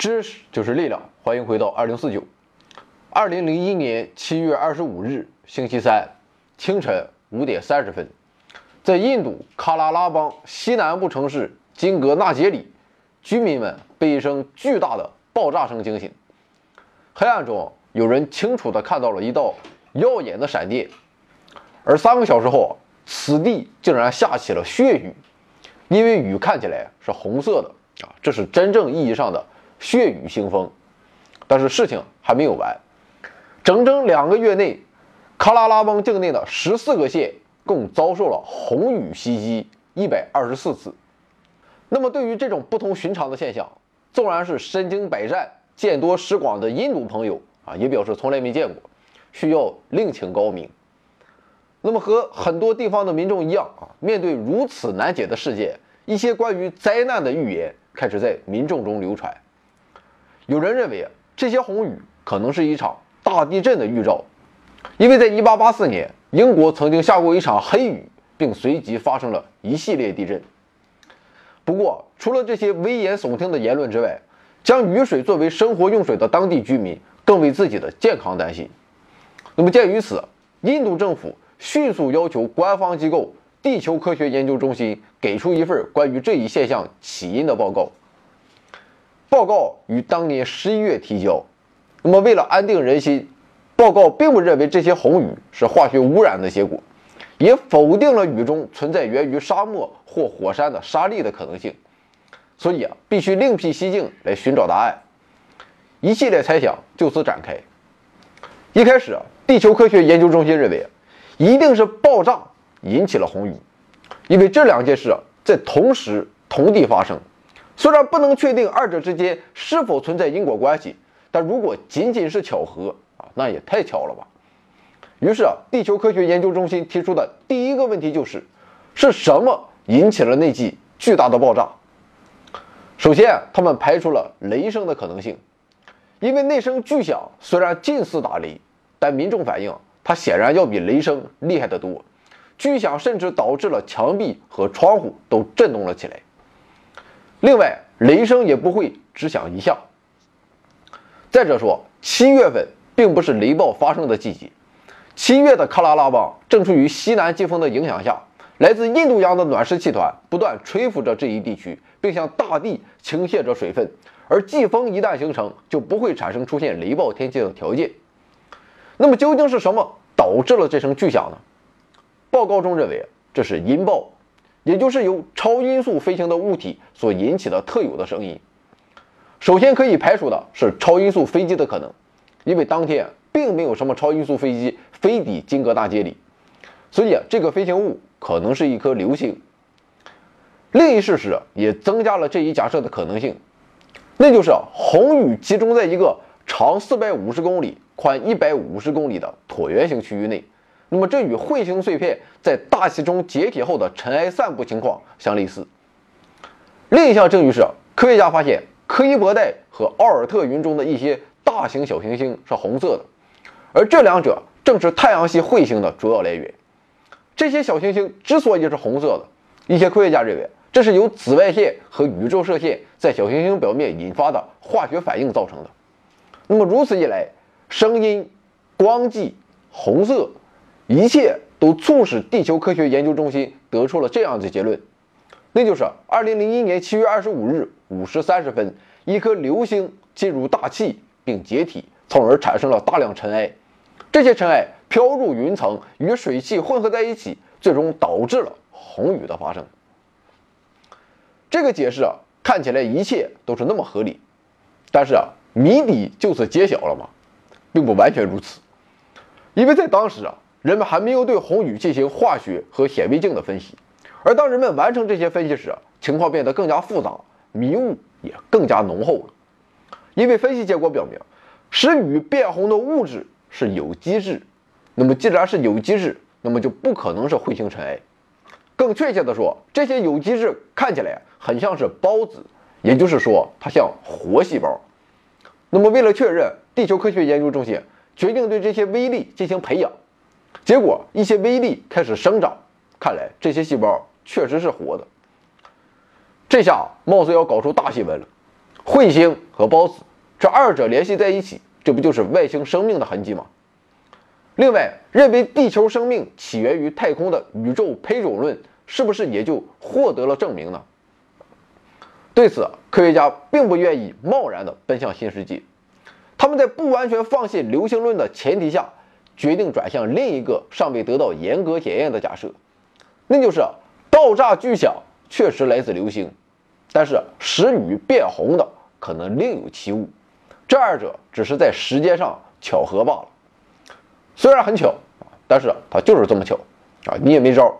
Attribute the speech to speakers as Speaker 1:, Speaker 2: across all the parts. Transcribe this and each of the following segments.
Speaker 1: 知识就是力量，欢迎回到二零四九。二零零一年七月二十五日，星期三清晨五点三十分，在印度喀拉拉邦西南部城市金格纳杰里，居民们被一声巨大的爆炸声惊醒。黑暗中，有人清楚地看到了一道耀眼的闪电，而三个小时后，此地竟然下起了血雨，因为雨看起来是红色的啊，这是真正意义上的。血雨腥风，但是事情还没有完。整整两个月内，喀拉拉邦境内的十四个县共遭受了红雨袭击一百二十四次。那么，对于这种不同寻常的现象，纵然是身经百战、见多识广的印度朋友啊，也表示从来没见过，需要另请高明。那么，和很多地方的民众一样啊，面对如此难解的事件，一些关于灾难的预言开始在民众中流传。有人认为这些红雨可能是一场大地震的预兆，因为在1884年，英国曾经下过一场黑雨，并随即发生了一系列地震。不过，除了这些危言耸听的言论之外，将雨水作为生活用水的当地居民更为自己的健康担心。那么，鉴于此，印度政府迅速要求官方机构地球科学研究中心给出一份关于这一现象起因的报告。报告于当年十一月提交。那么，为了安定人心，报告并不认为这些红雨是化学污染的结果，也否定了雨中存在源于沙漠或火山的沙粒的可能性。所以啊，必须另辟蹊径来寻找答案。一系列猜想就此展开。一开始啊，地球科学研究中心认为，一定是爆炸引起了红雨，因为这两件事啊在同时同地发生。虽然不能确定二者之间是否存在因果关系，但如果仅仅是巧合啊，那也太巧了吧。于是啊，地球科学研究中心提出的第一个问题就是：是什么引起了那记巨大的爆炸？首先，他们排除了雷声的可能性，因为那声巨响虽然近似打雷，但民众反映它显然要比雷声厉害得多，巨响甚至导致了墙壁和窗户都震动了起来。另外，雷声也不会只响一下。再者说，七月份并不是雷暴发生的季节。七月的喀拉拉邦正处于西南季风的影响下，来自印度洋的暖湿气团不断吹拂着这一地区，并向大地倾泻着水分。而季风一旦形成，就不会产生出现雷暴天气的条件。那么，究竟是什么导致了这声巨响呢？报告中认为，这是音爆。也就是由超音速飞行的物体所引起的特有的声音。首先可以排除的是超音速飞机的可能，因为当天并没有什么超音速飞机飞抵金格大街里，所以这个飞行物可能是一颗流星。另一事实也增加了这一假设的可能性，那就是红雨集中在一个长四百五十公里、宽一百五十公里的椭圆形区域内。那么，这与彗星碎片在大气中解体后的尘埃散布情况相类似。另一项证据是，科学家发现柯伊伯带和奥尔特云中的一些大型小行星是红色的，而这两者正是太阳系彗星的主要来源。这些小行星之所以是红色的，一些科学家认为这是由紫外线和宇宙射线在小行星表面引发的化学反应造成的。那么，如此一来，声音、光迹、红色。一切都促使地球科学研究中心得出了这样的结论，那就是二零零一年七月二十五日五时三十分，一颗流星进入大气并解体，从而产生了大量尘埃。这些尘埃飘入云层，与水汽混合在一起，最终导致了红雨的发生。这个解释啊，看起来一切都是那么合理，但是啊，谜底就此揭晓了吗？并不完全如此，因为在当时啊。人们还没有对红雨进行化学和显微镜的分析，而当人们完成这些分析时，情况变得更加复杂，迷雾也更加浓厚了。因为分析结果表明，使雨变红的物质是有机质。那么，既然是有机质，那么就不可能是彗星尘埃。更确切地说，这些有机质看起来很像是孢子，也就是说，它像活细胞。那么，为了确认，地球科学研究中心决定对这些微粒进行培养。结果，一些微粒开始生长，看来这些细胞确实是活的。这下貌似要搞出大新闻了。彗星和孢子，这二者联系在一起，这不就是外星生命的痕迹吗？另外，认为地球生命起源于太空的宇宙胚种论，是不是也就获得了证明呢？对此，科学家并不愿意贸然地奔向新世纪。他们在不完全放弃流星论的前提下，决定转向另一个尚未得到严格检验的假设，那就是爆炸巨响确实来自流星，但是使雨变红的可能另有其物。这二者只是在时间上巧合罢了。虽然很巧但是它就是这么巧啊，你也没招。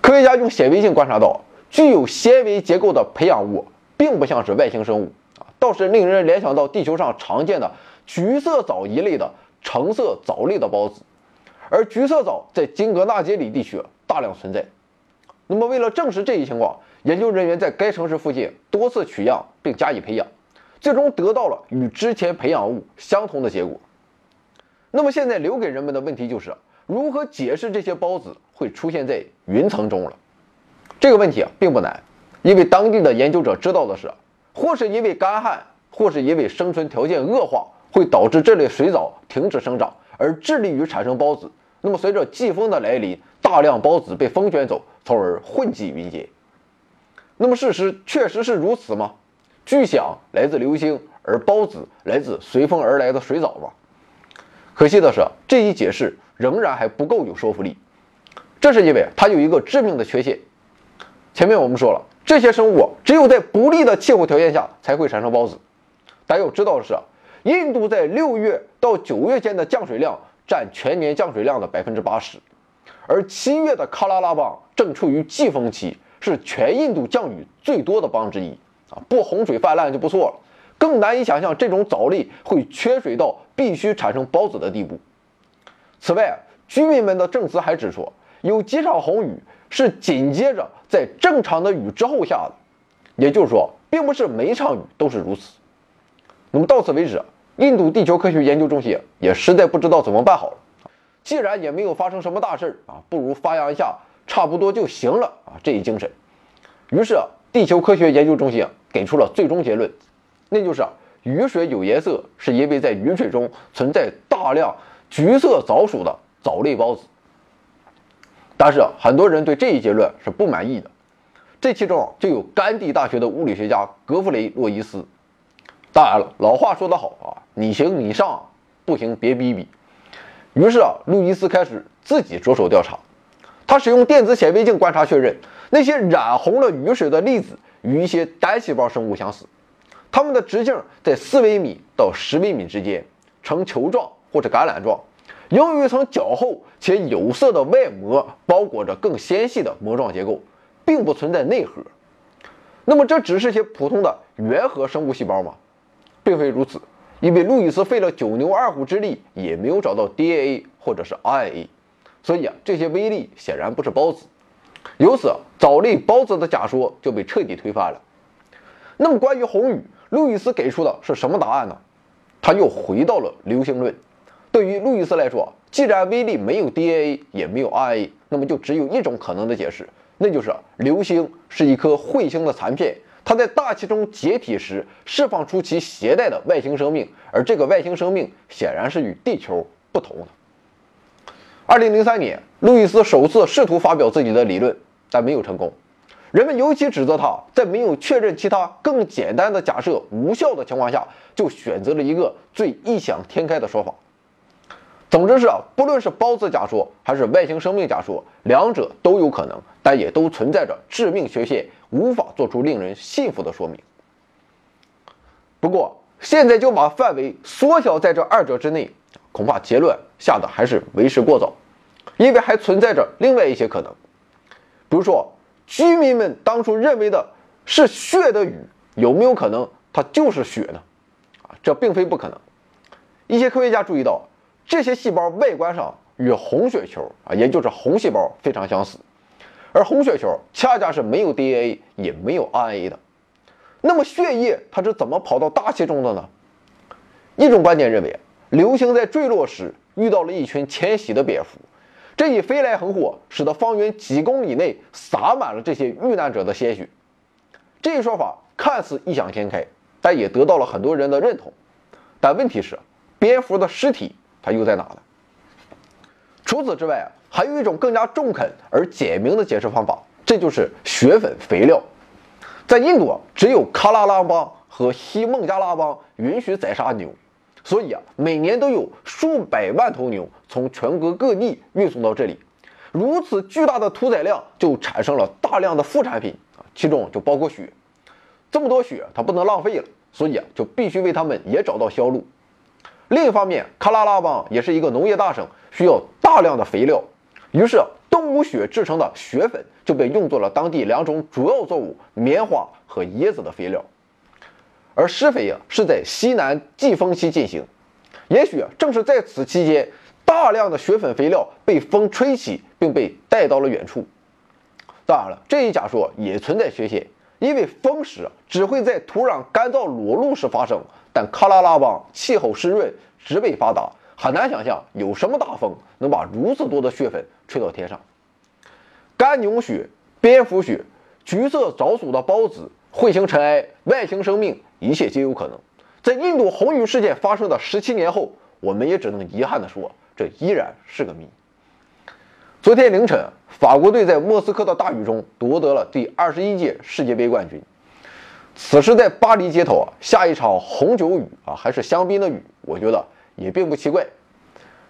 Speaker 1: 科学家用显微镜观察到。具有纤维结构的培养物，并不像是外星生物啊，倒是令人联想到地球上常见的橘色藻一类的橙色藻类的孢子，而橘色藻在金格纳杰里地区大量存在。那么，为了证实这一情况，研究人员在该城市附近多次取样并加以培养，最终得到了与之前培养物相同的结果。那么，现在留给人们的问题就是如何解释这些孢子会出现在云层中了。这个问题啊并不难，因为当地的研究者知道的是，或是因为干旱，或是因为生存条件恶化，会导致这类水藻停止生长，而致力于产生孢子。那么随着季风的来临，大量孢子被风卷走，从而混迹云间。那么事实确实是如此吗？巨响来自流星，而孢子来自随风而来的水藻吗？可惜的是，这一解释仍然还不够有说服力。这是因为它有一个致命的缺陷。前面我们说了，这些生物只有在不利的气候条件下才会产生孢子。但要知道的是，印度在六月到九月间的降水量占全年降水量的百分之八十，而七月的喀拉拉邦正处于季风期，是全印度降雨最多的邦之一啊！不洪水泛滥就不错了，更难以想象这种藻类会缺水到必须产生孢子的地步。此外，居民们的证词还指出，有几场红雨。是紧接着在正常的雨之后下的，也就是说，并不是每场雨都是如此。那么到此为止，印度地球科学研究中心也实在不知道怎么办好了。既然也没有发生什么大事啊，不如发扬一下差不多就行了啊这一精神。于是，啊地球科学研究中心给出了最终结论，那就是雨水有颜色是因为在雨水中存在大量橘色藻属的藻类孢子。但是啊很多人对这一结论是不满意的，这其中就有甘地大学的物理学家格弗雷·洛伊斯。当然了，老话说得好啊，你行你上，不行别逼逼。于是啊，路易斯开始自己着手调查。他使用电子显微镜观察确认，那些染红了雨水的粒子与一些单细胞生物相似，它们的直径在四微米到十微米之间，呈球状或者橄榄状。由于一层较厚且有色的外膜包裹着更纤细的膜状结构，并不存在内核。那么这只是些普通的原核生物细胞吗？并非如此，因为路易斯费了九牛二虎之力也没有找到 DNA 或者是 RNA，所以啊，这些微粒显然不是孢子。由此，藻类孢子的假说就被彻底推翻了。那么关于红雨，路易斯给出的是什么答案呢？他又回到了流星论。对于路易斯来说，既然微粒没有 DNA 也没有 RNA，那么就只有一种可能的解释，那就是流星是一颗彗星的残片，它在大气中解体时释放出其携带的外星生命，而这个外星生命显然是与地球不同的。二零零三年，路易斯首次试图发表自己的理论，但没有成功。人们尤其指责他在没有确认其他更简单的假设无效的情况下，就选择了一个最异想天开的说法。总之是啊，不论是孢子假说还是外星生命假说，两者都有可能，但也都存在着致命缺陷，无法做出令人信服的说明。不过，现在就把范围缩小在这二者之内，恐怕结论下的还是为时过早，因为还存在着另外一些可能。比如说，居民们当初认为的是血的雨，有没有可能它就是血呢？啊，这并非不可能。一些科学家注意到。这些细胞外观上与红血球啊，也就是红细胞非常相似，而红血球恰恰是没有 DNA 也没有 RNA 的。那么血液它是怎么跑到大气中的呢？一种观点认为，流星在坠落时遇到了一群迁徙的蝙蝠，这一飞来横祸使得方圆几公里内洒满了这些遇难者的鲜血。这一说法看似异想天开，但也得到了很多人的认同。但问题是，蝙蝠的尸体它又在哪呢？除此之外，还有一种更加中肯而简明的解释方法，这就是血粉肥料。在印度，只有喀拉拉邦和西孟加拉邦允许宰杀牛，所以啊，每年都有数百万头牛从全国各地运送到这里。如此巨大的屠宰量，就产生了大量的副产品啊，其中就包括血。这么多血，它不能浪费了。所以啊，就必须为它们也找到销路。另一方面，喀拉拉邦也是一个农业大省，需要大量的肥料，于是动物血制成的血粉就被用作了当地两种主要作物棉花和椰子的肥料。而施肥啊是在西南季风期进行，也许正是在此期间，大量的血粉肥料被风吹起，并被带到了远处。当然了，这一假说也存在缺陷。因为风蚀只会在土壤干燥裸露时发生，但喀拉拉邦气候湿润，植被发达，很难想象有什么大风能把如此多的血粉吹到天上。干牛血、蝙蝠血、橘色藻属的孢子、彗星尘埃、外星生命，一切皆有可能。在印度红雨事件发生的十七年后，我们也只能遗憾地说，这依然是个谜。昨天凌晨，法国队在莫斯科的大雨中夺得了第二十一届世界杯冠军。此时在巴黎街头啊，下一场红酒雨啊，还是香槟的雨，我觉得也并不奇怪。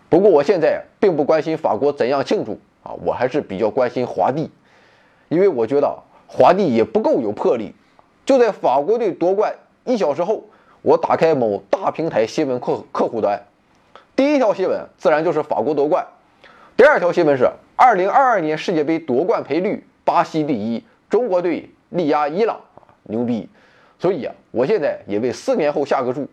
Speaker 1: 不过我现在并不关心法国怎样庆祝啊，我还是比较关心华帝，因为我觉得华帝也不够有魄力。就在法国队夺冠一小时后，我打开某大平台新闻客客户端，第一条新闻自然就是法国夺冠。第二条新闻是，二零二二年世界杯夺冠赔率，巴西第一，中国队力压伊朗，牛逼！所以啊，我现在也为四年后下个注。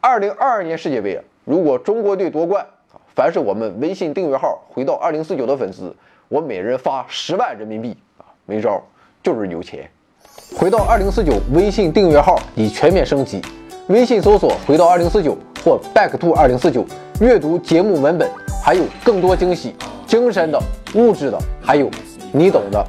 Speaker 1: 二零二二年世界杯啊，如果中国队夺冠啊，凡是我们微信订阅号回到二零四九的粉丝，我每人发十万人民币啊，没招，就是有钱。回到二零四九微信订阅号已全面升级，微信搜索回到二零四九或 back to 二零四九，阅读节目文本。还有更多惊喜，精神的、物质的，还有你懂的。